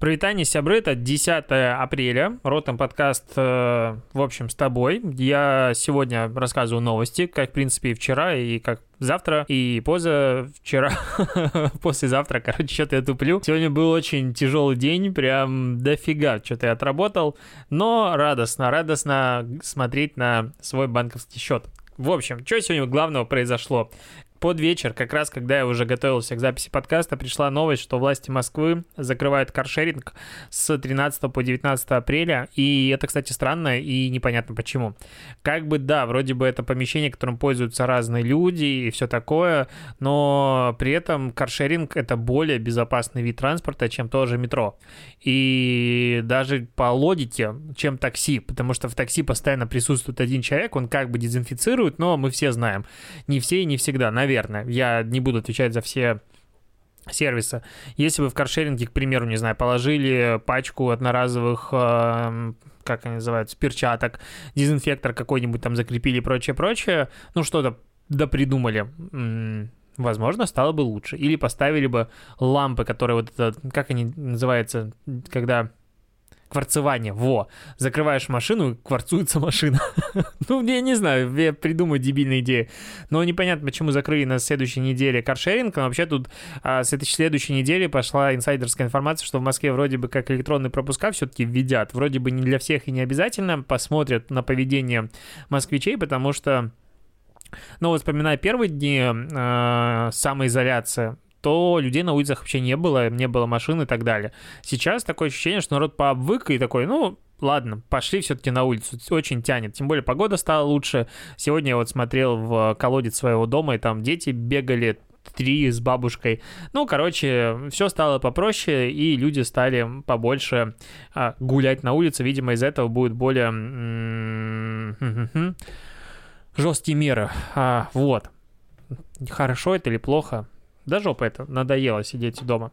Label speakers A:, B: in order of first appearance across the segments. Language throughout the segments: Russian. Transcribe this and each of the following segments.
A: Привитание, сябры, это 10 апреля, Ротом подкаст, э, в общем, с тобой. Я сегодня рассказываю новости, как, в принципе, и вчера, и как завтра, и позавчера, послезавтра, короче, что-то я туплю. Сегодня был очень тяжелый день, прям дофига что-то я отработал, но радостно, радостно смотреть на свой банковский счет. В общем, что сегодня главного произошло? Под вечер, как раз когда я уже готовился к записи подкаста, пришла новость, что власти Москвы закрывают каршеринг с 13 по 19 апреля. И это, кстати, странно и непонятно почему. Как бы, да, вроде бы это помещение, которым пользуются разные люди и все такое, но при этом каршеринг — это более безопасный вид транспорта, чем тоже метро. И даже по логике, чем такси, потому что в такси постоянно присутствует один человек, он как бы дезинфицирует, но мы все знаем, не все и не всегда, наверное наверное. Я не буду отвечать за все сервиса. Если вы в каршеринге, к примеру, не знаю, положили пачку одноразовых э, как они называются, перчаток, дезинфектор какой-нибудь там закрепили и прочее-прочее, ну что-то да придумали, возможно, стало бы лучше. Или поставили бы лампы, которые вот это, как они называются, когда Кварцевание, во. Закрываешь машину, кварцуется машина. ну, я не знаю, я придумаю дебильные идеи. Но непонятно, почему закрыли на следующей неделе каршеринг. Но вообще тут а, с этой следующей недели пошла инсайдерская информация, что в Москве вроде бы как электронные пропуска все-таки введят. Вроде бы не для всех и не обязательно. Посмотрят на поведение москвичей, потому что ну, вот вспоминая первые дни э, самоизоляции, то людей на улицах вообще не было, не было машин и так далее. Сейчас такое ощущение, что народ пообвык и такой, ну, ладно, пошли все-таки на улицу, очень тянет. Тем более погода стала лучше. Сегодня я вот смотрел в колодец своего дома, и там дети бегали, три с бабушкой. Ну, короче, все стало попроще, и люди стали побольше а, гулять на улице. Видимо, из этого будет более жесткие меры. А, вот. Хорошо это или плохо? Да жопа это, надоело сидеть дома.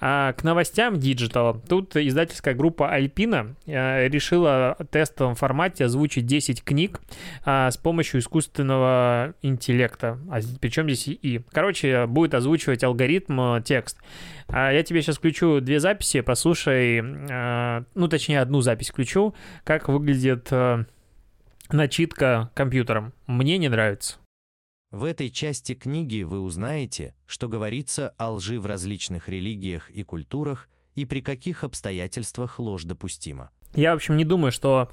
A: А, к новостям digital а. Тут издательская группа Альпина а, решила в тестовом формате озвучить 10 книг а, с помощью искусственного интеллекта. А причем здесь ИИ. Короче, будет озвучивать алгоритм а, текст. А, я тебе сейчас включу две записи, послушай, а, ну точнее одну запись включу, как выглядит а, начитка компьютером. Мне не нравится.
B: В этой части книги вы узнаете, что говорится о лжи в различных религиях и культурах и при каких обстоятельствах ложь допустима.
A: Я, в общем, не думаю, что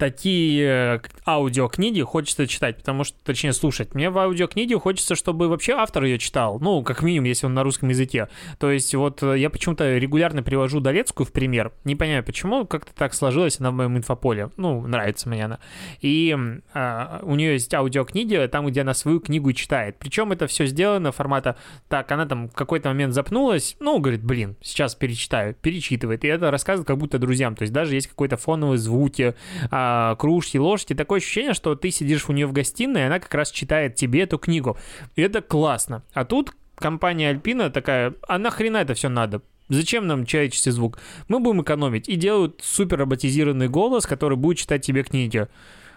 A: такие э, аудиокниги хочется читать, потому что, точнее, слушать. Мне в аудиокниге хочется, чтобы вообще автор ее читал, ну, как минимум, если он на русском языке. То есть вот э, я почему-то регулярно привожу Долецкую в пример, не понимаю, почему, как-то так сложилось она в моем инфополе, ну, нравится мне она. И а, у нее есть аудиокниги, там, где она свою книгу читает. Причем это все сделано формата, так, она там в какой-то момент запнулась, ну, говорит, блин, сейчас перечитаю, перечитывает, и это рассказывает как будто друзьям, то есть даже есть какой-то фоновые звуки, а, кружки, ложки. Такое ощущение, что ты сидишь у нее в гостиной, и она как раз читает тебе эту книгу. И это классно. А тут компания Альпина такая, а нахрена это все надо? Зачем нам человеческий звук? Мы будем экономить. И делают супер роботизированный голос, который будет читать тебе книги.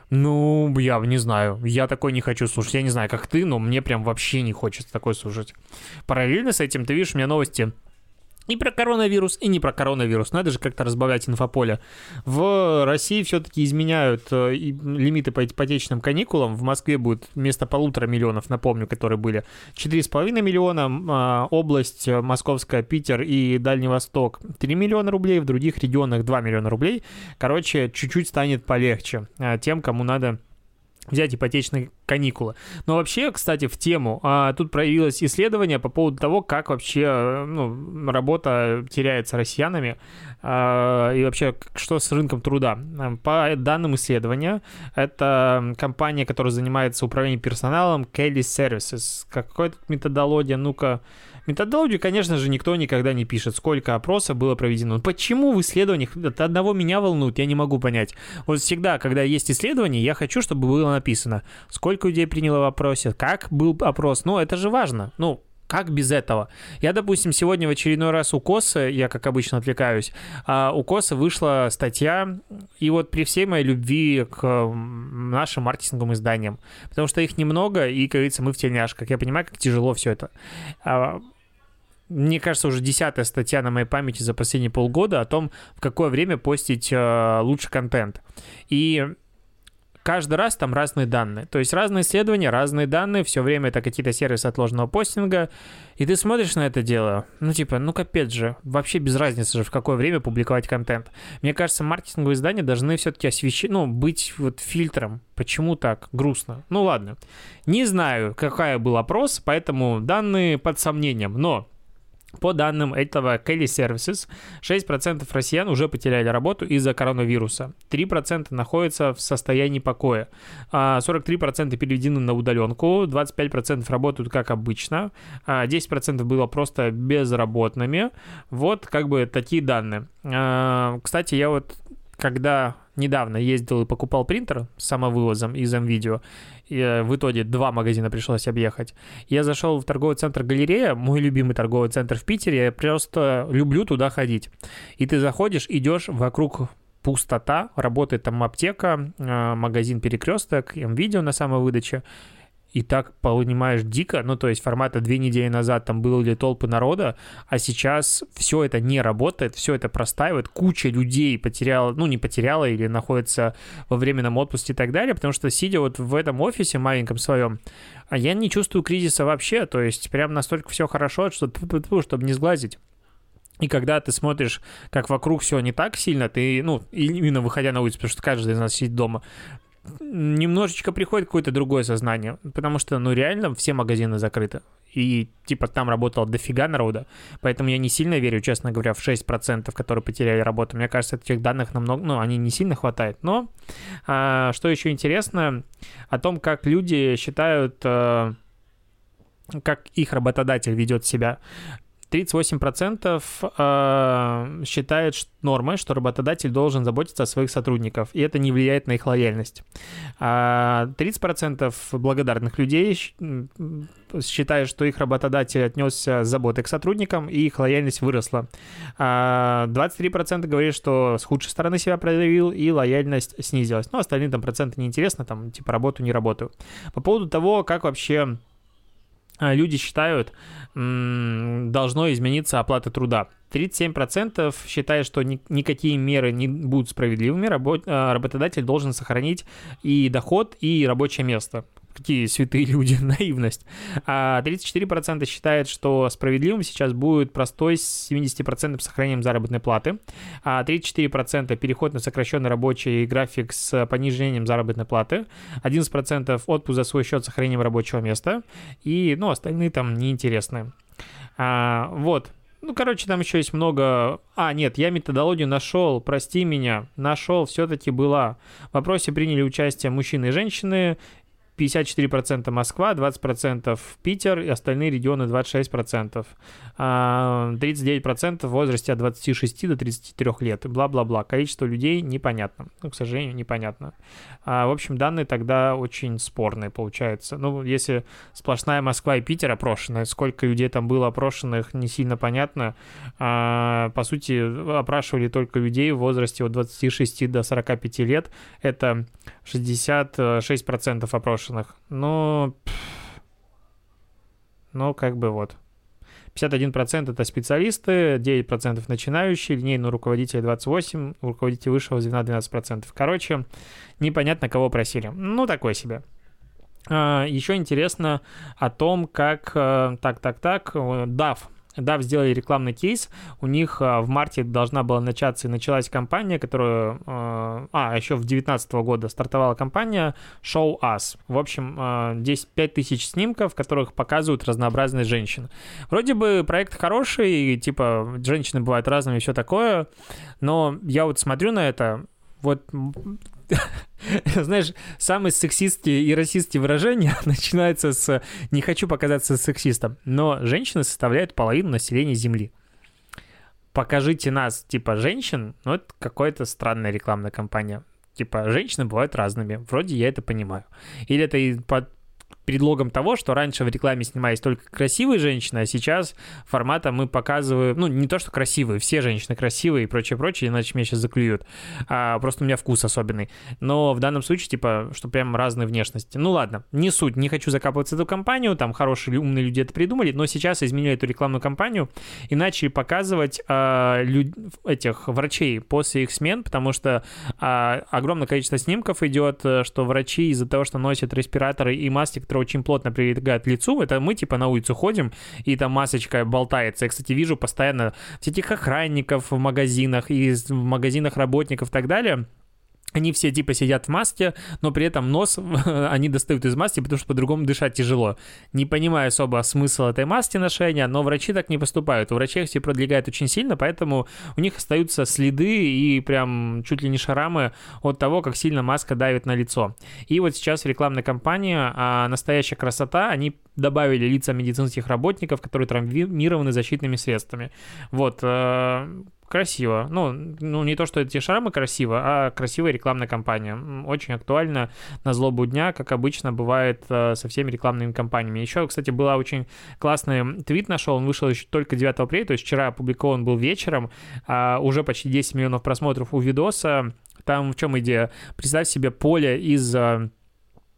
A: Ну, я не знаю. Я такой не хочу слушать. Я не знаю, как ты, но мне прям вообще не хочется такой слушать. Параллельно с этим, ты видишь, у меня новости и про коронавирус, и не про коронавирус. Надо же как-то разбавлять инфополе. В России все-таки изменяют э, лимиты по ипотечным каникулам. В Москве будет вместо полутора миллионов, напомню, которые были, 4,5 миллиона. А, область э, Московская, Питер и Дальний Восток 3 миллиона рублей. В других регионах 2 миллиона рублей. Короче, чуть-чуть станет полегче э, тем, кому надо взять ипотечные каникулы. Но вообще, кстати, в тему, а, тут проявилось исследование по поводу того, как вообще ну, работа теряется россиянами а, и вообще, что с рынком труда. По данным исследования, это компания, которая занимается управлением персоналом, Kelly Services. Какая тут методология? Ну-ка, Методологию, конечно же, никто никогда не пишет, сколько опросов было проведено. Почему в исследованиях это одного меня волнует, я не могу понять. Вот всегда, когда есть исследование, я хочу, чтобы было написано, сколько людей приняло в опросе, как был опрос. Ну, это же важно. Ну, как без этого? Я, допустим, сегодня в очередной раз у Косы, я как обычно отвлекаюсь, а у Косы вышла статья, и вот при всей моей любви к нашим маркетинговым изданиям, потому что их немного, и, как говорится, мы в тельняшках. Я понимаю, как тяжело все это. Мне кажется, уже десятая статья на моей памяти за последние полгода о том, в какое время постить э, лучше контент. И каждый раз там разные данные. То есть разные исследования, разные данные, все время это какие-то сервисы отложенного постинга, и ты смотришь на это дело, ну типа, ну капец же, вообще без разницы же, в какое время публиковать контент. Мне кажется, маркетинговые издания должны все-таки освещать, ну, быть вот фильтром. Почему так? Грустно. Ну ладно. Не знаю, какая был опрос, поэтому данные под сомнением, но по данным этого Kelly Services, 6% россиян уже потеряли работу из-за коронавируса. 3% находятся в состоянии покоя. 43% а переведены на удаленку, 25% работают как обычно, 10% а было просто безработными. Вот как бы такие данные. А, кстати, я вот когда недавно ездил и покупал принтер с самовывозом из МВидео, и э, в итоге два магазина пришлось объехать. Я зашел в торговый центр «Галерея», мой любимый торговый центр в Питере, я просто люблю туда ходить. И ты заходишь, идешь вокруг пустота, работает там аптека, э, магазин «Перекресток», МВидео на самовыдаче, и так понимаешь дико, ну то есть формата две недели назад там было ли толпы народа, а сейчас все это не работает, все это простаивает, куча людей потеряла, ну не потеряла или находится во временном отпуске и так далее, потому что сидя вот в этом офисе маленьком своем, а я не чувствую кризиса вообще, то есть прям настолько все хорошо, что чтобы не сглазить. И когда ты смотришь, как вокруг все не так сильно, ты, ну, именно выходя на улицу, потому что каждый из нас сидит дома, немножечко приходит какое-то другое сознание, потому что, ну, реально все магазины закрыты. И, типа, там работало дофига народа, поэтому я не сильно верю, честно говоря, в 6%, которые потеряли работу. Мне кажется, этих данных намного, ну, они не сильно хватает. Но, а, что еще интересно, о том, как люди считают а, как их работодатель ведет себя. 38% э, считает нормой, что работодатель должен заботиться о своих сотрудниках, и это не влияет на их лояльность. 30% а благодарных людей считают, что их работодатель отнесся с заботой к сотрудникам, и их лояльность выросла. 23% а говорит, что с худшей стороны себя проявил, и лояльность снизилась. Ну, остальные там проценты неинтересно, там, типа, работу, не работаю. По поводу того, как вообще люди считают, должно измениться оплата труда. 37% считают, что ни, никакие меры не будут справедливыми, работ, а, работодатель должен сохранить и доход, и рабочее место какие святые люди, наивность. А 34% считают, что справедливым сейчас будет простой с 70% сохранением заработной платы, а 34% переход на сокращенный рабочий график с понижением заработной платы, 11% отпуск за свой счет с сохранением рабочего места, и, ну, остальные там неинтересные. А, вот, ну, короче, там еще есть много... А, нет, я методологию нашел, прости меня, нашел, все-таки была. В вопросе приняли участие мужчины и женщины, 54% Москва, 20% Питер и остальные регионы 26%. 39% а, в возрасте от 26 до 33 лет бла-бла-бла. Количество людей непонятно. Ну, к сожалению, непонятно. А, в общем, данные тогда очень спорные получаются. Ну, если сплошная Москва и Питер опрошены, сколько людей там было опрошенных, не сильно понятно. А, по сути, опрашивали только людей в возрасте от 26 до 45 лет. Это 66% опрошенных. Ну, ну, как бы вот. 51% это специалисты, 9% начинающие, линейные руководители 28%, руководители высшего звена 12%. Короче, непонятно, кого просили. Ну, такое себе. А, Еще интересно о том, как... Э, так, так, так, DAF, DAF сделали рекламный кейс, у них а, в марте должна была начаться и началась кампания, которую, а, а еще в 2019 года стартовала кампания Show Us. В общем, здесь 5000 снимков, в которых показывают разнообразные женщин. Вроде бы проект хороший, типа женщины бывают разными и все такое, но я вот смотрю на это, вот знаешь, самые сексистские и расистские выражения начинаются с «не хочу показаться сексистом», но женщины составляют половину населения Земли. Покажите нас, типа, женщин, ну, это какая-то странная рекламная кампания. Типа, женщины бывают разными. Вроде я это понимаю. Или это под предлогом того, что раньше в рекламе снимались только красивые женщины, а сейчас формата мы показываем, ну, не то, что красивые, все женщины красивые и прочее, прочее, иначе меня сейчас заклюют. А, просто у меня вкус особенный. Но в данном случае, типа, что прям разные внешности. Ну ладно, не суть, не хочу закапываться в эту компанию, там хорошие умные люди это придумали, но сейчас изменили эту рекламную кампанию и начали показывать а, люд... этих врачей после их смен, потому что а, огромное количество снимков идет, э, что врачи из-за того, что носят респираторы и маски, которые очень плотно прилегают к лицу, это мы типа на улицу ходим, и там масочка болтается. Я, кстати, вижу постоянно этих охранников в магазинах и в магазинах работников и так далее, они все типа сидят в маске, но при этом нос они достают из маски, потому что по-другому дышать тяжело. Не понимаю особо смысл этой маски ношения, но врачи так не поступают. У врачей все продвигают очень сильно, поэтому у них остаются следы и прям чуть ли не шарамы от того, как сильно маска давит на лицо. И вот сейчас в рекламной кампании а, «Настоящая красота» они добавили лица медицинских работников, которые травмированы защитными средствами. Вот, э, красиво. Ну, ну, не то, что эти шрамы красиво, а красивая рекламная кампания. Очень актуально на злобу дня, как обычно бывает э, со всеми рекламными кампаниями. Еще, кстати, была очень классный твит нашел, он вышел еще только 9 апреля, то есть вчера опубликован был вечером, а уже почти 10 миллионов просмотров у видоса. Там в чем идея? Представь себе поле из э,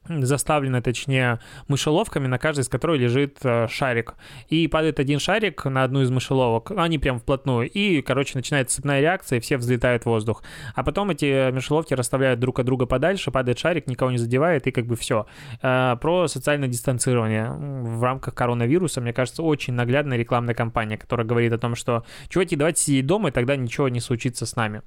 A: заставлены, точнее, мышеловками, на каждой из которой лежит э, шарик. И падает один шарик на одну из мышеловок, они прям вплотную, и, короче, начинается цепная реакция, и все взлетают в воздух. А потом эти мышеловки расставляют друг от друга подальше, падает шарик, никого не задевает, и как бы все. Э, про социальное дистанцирование в рамках коронавируса, мне кажется, очень наглядная рекламная кампания, которая говорит о том, что, чуваки, давайте сидеть дома, и тогда ничего не случится с нами.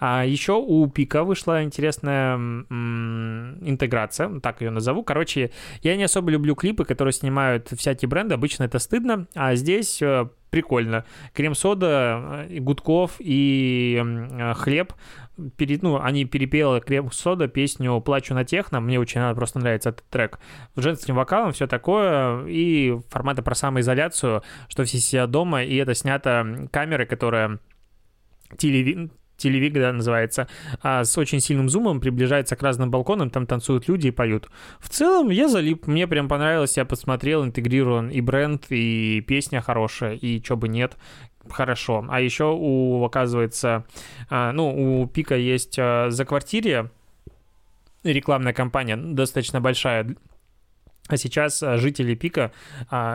A: А еще у Пика вышла интересная интеграция, так ее назову. Короче, я не особо люблю клипы, которые снимают всякие бренды, обычно это стыдно, а здесь э, прикольно. Крем-сода, э, Гудков и э, хлеб перед, ну, они перепели крем-сода песню «Плачу на техно», мне очень просто нравится этот трек, в женским вокалом все такое, и форматы про самоизоляцию, что все сидят дома, и это снято камерой, которая телеви телевик, да, называется, а с очень сильным зумом приближается к разным балконам, там танцуют люди и поют. В целом, я залип, мне прям понравилось, я посмотрел, интегрирован и бренд, и песня хорошая, и чё бы нет, хорошо. А еще у, оказывается, а, ну, у Пика есть а, за квартире рекламная кампания достаточно большая, а сейчас жители Пика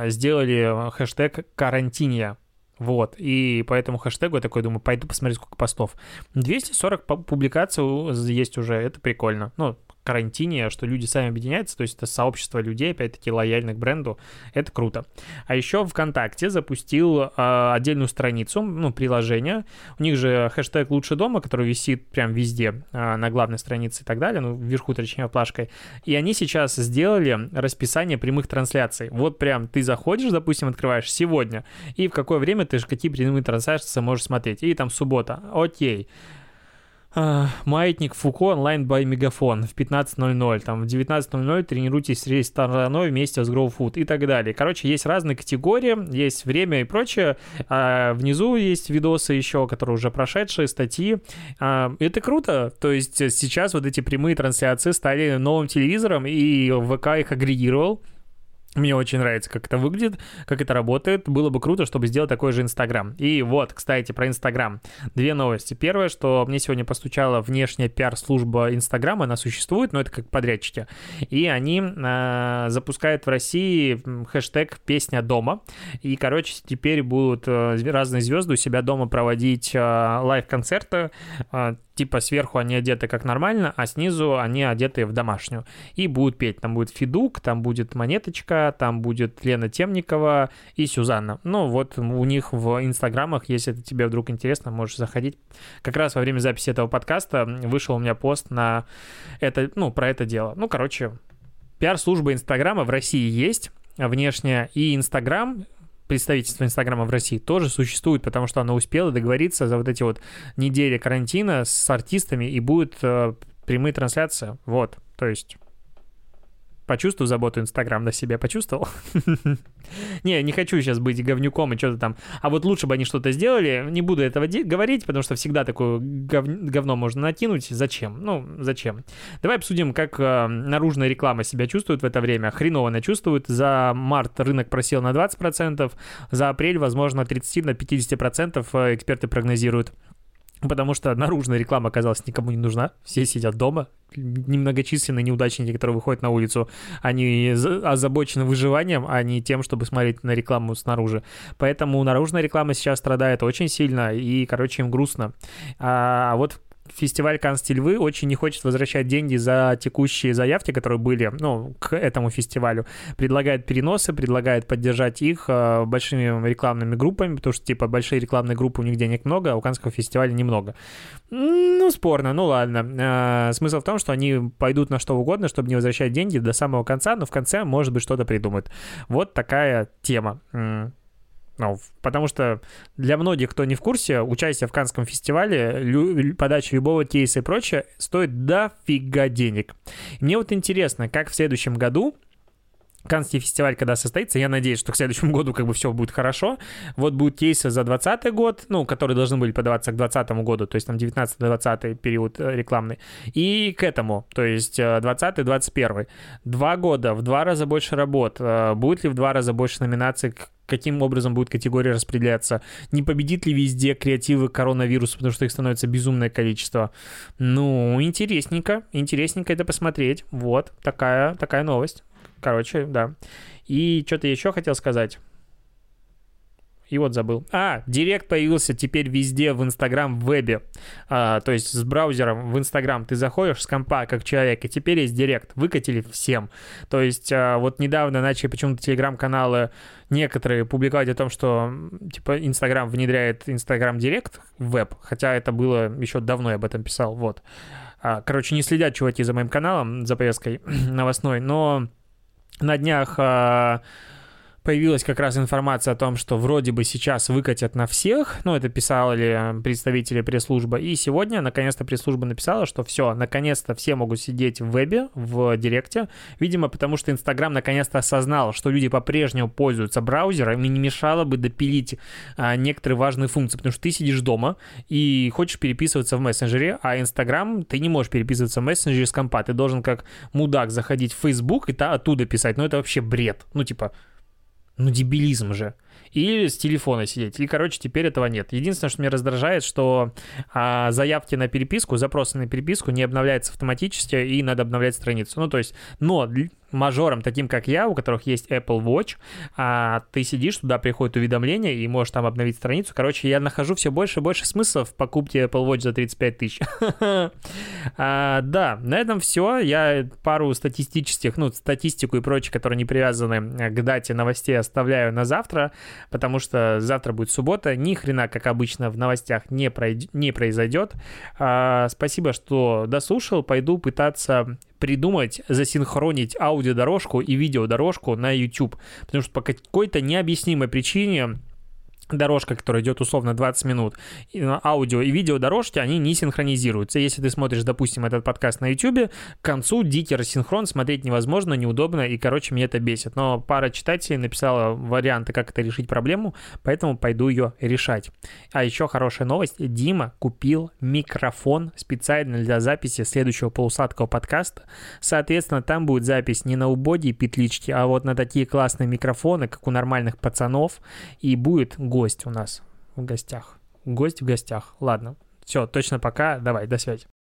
A: сделали хэштег «карантиния». Вот, и по этому хэштегу я такой думаю, пойду посмотреть, сколько постов. 240 публикаций есть уже, это прикольно. Ну, карантине, что люди сами объединяются, то есть это сообщество людей, опять-таки, лояльных к бренду, это круто. А еще ВКонтакте запустил э, отдельную страницу, ну, приложение, у них же хэштег «Лучше дома», который висит прям везде, э, на главной странице и так далее, ну, вверху, точнее, плашкой, и они сейчас сделали расписание прямых трансляций. Вот прям ты заходишь, допустим, открываешь сегодня, и в какое время ты же какие прямые трансляции можешь смотреть, и там суббота, окей, Маятник Фуко онлайн by Мегафон в 15.00, там в 19.00 тренируйтесь с рестораной вместе с Grow Food и так далее. Короче, есть разные категории, есть время и прочее. А внизу есть видосы еще, которые уже прошедшие, статьи. А, это круто. То есть сейчас вот эти прямые трансляции стали новым телевизором, и ВК их агрегировал. Мне очень нравится, как это выглядит, как это работает. Было бы круто, чтобы сделать такой же Инстаграм. И вот, кстати, про Инстаграм. Две новости. Первое, что мне сегодня постучала внешняя пиар-служба Инстаграма, она существует, но это как подрядчики. И они э, запускают в России хэштег «Песня дома». И, короче, теперь будут э, разные звезды у себя дома проводить э, лайв-концерты. Э, типа сверху они одеты как нормально, а снизу они одеты в домашнюю. И будут петь. Там будет Фидук, там будет Монеточка, там будет Лена Темникова и Сюзанна. Ну, вот у них в инстаграмах, если это тебе вдруг интересно, можешь заходить. Как раз во время записи этого подкаста вышел у меня пост на это, ну, про это дело. Ну, короче, пиар-служба Инстаграма в России есть, внешняя, и Инстаграм представительство Инстаграма в России тоже существует, потому что она успела договориться за вот эти вот недели карантина с артистами, и будет э, прямые трансляции. Вот, то есть Почувствовал заботу Инстаграм на себе, почувствовал? Не, не хочу сейчас быть говнюком и что-то там. А вот лучше бы они что-то сделали. Не буду этого говорить, потому что всегда такое говно можно накинуть. Зачем? Ну, зачем? Давай обсудим, как э, наружная реклама себя чувствует в это время. Хреново она чувствует. За март рынок просел на 20%, за апрель, возможно, 30 на 50% э, эксперты прогнозируют потому что наружная реклама оказалась никому не нужна, все сидят дома, немногочисленные неудачники, которые выходят на улицу, они озабочены выживанием, а не тем, чтобы смотреть на рекламу снаружи. Поэтому наружная реклама сейчас страдает очень сильно, и, короче, им грустно. А вот фестиваль Канстильвы очень не хочет возвращать деньги за текущие заявки, которые были, ну, к этому фестивалю. Предлагает переносы, предлагает поддержать их э, большими рекламными группами, потому что, типа, большие рекламные группы у них денег много, а у Канского фестиваля немного. Ну, спорно, ну ладно. Э, смысл в том, что они пойдут на что угодно, чтобы не возвращать деньги до самого конца, но в конце, может быть, что-то придумают. Вот такая тема. Ну, потому что для многих, кто не в курсе, участие в Канском фестивале, лю- подача любого кейса и прочее стоит дофига денег. мне вот интересно, как в следующем году Канский фестиваль, когда состоится, я надеюсь, что к следующему году как бы все будет хорошо. Вот будут кейсы за 2020 год, ну, которые должны были подаваться к 2020 году, то есть там 19-20 период э, рекламный, и к этому, то есть 20-21. Э, два года, в два раза больше работ. Э, будет ли в два раза больше номинаций каким образом будет категория распределяться, не победит ли везде креативы коронавируса, потому что их становится безумное количество. Ну, интересненько, интересненько это посмотреть. Вот, такая, такая новость. Короче, да. И что-то еще хотел сказать. И вот забыл. А, Директ появился теперь везде в Инстаграм в вебе. А, то есть с браузером в Инстаграм ты заходишь с компа как человек, и теперь есть Директ. Выкатили всем. То есть а, вот недавно начали почему-то телеграм-каналы некоторые публиковать о том, что типа Инстаграм внедряет Инстаграм Директ в веб, хотя это было еще давно, я об этом писал. Вот. А, короче, не следят чуваки за моим каналом, за повесткой новостной, но на днях а, появилась как раз информация о том, что вроде бы сейчас выкатят на всех, ну, это писали представители пресс-службы, и сегодня, наконец-то, пресс-служба написала, что все, наконец-то все могут сидеть в вебе, в директе, видимо, потому что Инстаграм наконец-то осознал, что люди по-прежнему пользуются браузером, и не мешало бы допилить а, некоторые важные функции, потому что ты сидишь дома и хочешь переписываться в мессенджере, а Инстаграм ты не можешь переписываться в мессенджере с компа, ты должен как мудак заходить в Facebook и та, оттуда писать, ну, это вообще бред, ну, типа, ну, дебилизм же или с телефона сидеть. И, короче, теперь этого нет. Единственное, что меня раздражает, что а, заявки на переписку, запросы на переписку не обновляются автоматически, и надо обновлять страницу. Ну, то есть, но мажорам, таким как я, у которых есть Apple Watch, а, ты сидишь, туда приходит уведомление, и можешь там обновить страницу. Короче, я нахожу все больше и больше смысла в покупке Apple Watch за 35 тысяч. а, да, на этом все. Я пару статистических, ну, статистику и прочее, которые не привязаны к дате новостей, оставляю на завтра потому что завтра будет суббота, ни хрена, как обычно, в новостях не, не произойдет. А, спасибо, что дослушал, пойду пытаться придумать, засинхронить аудиодорожку и видеодорожку на YouTube, потому что по какой-то необъяснимой причине дорожка, которая идет условно 20 минут, аудио и видео дорожки, они не синхронизируются. Если ты смотришь, допустим, этот подкаст на YouTube, к концу дикий рассинхрон смотреть невозможно, неудобно, и, короче, меня это бесит. Но пара читателей написала варианты, как это решить проблему, поэтому пойду ее решать. А еще хорошая новость. Дима купил микрофон специально для записи следующего полусадкого подкаста. Соответственно, там будет запись не на убоги и петлички, а вот на такие классные микрофоны, как у нормальных пацанов, и будет гость у нас в гостях. Гость в гостях. Ладно. Все, точно пока. Давай, до связи.